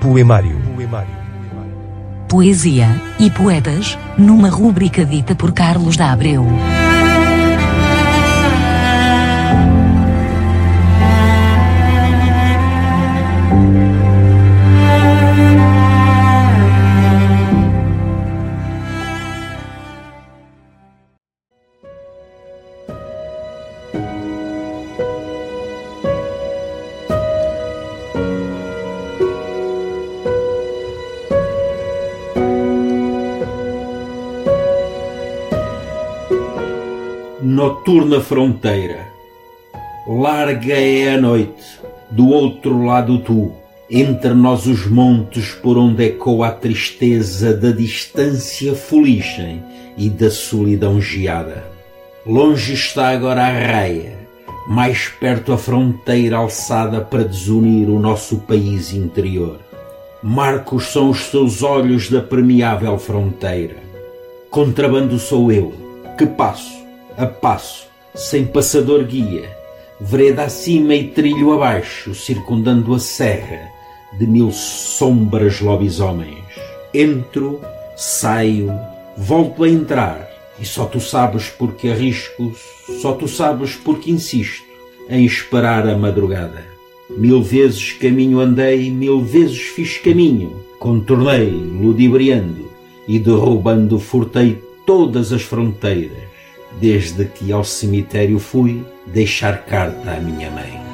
Poemário. Poesia e poetas, numa rúbrica dita por Carlos da Abreu. Noturna fronteira, larga é a noite, do outro lado tu, entre nós os montes por onde ecoa a tristeza da distância fuligem e da solidão geada. Longe está agora a raia, mais perto a fronteira alçada para desunir o nosso país interior. Marcos são os teus olhos da permeável fronteira. Contrabando sou eu, que passo, a passo, sem passador guia, vereda acima e trilho abaixo, circundando a serra de mil sombras lobisomens. Entro, saio, volto a entrar, e só tu sabes porque arrisco, só tu sabes porque insisto em esperar a madrugada. Mil vezes caminho andei, mil vezes fiz caminho, contornei, ludibriando e derrubando furtei todas as fronteiras, desde que ao cemitério fui deixar carta à minha mãe.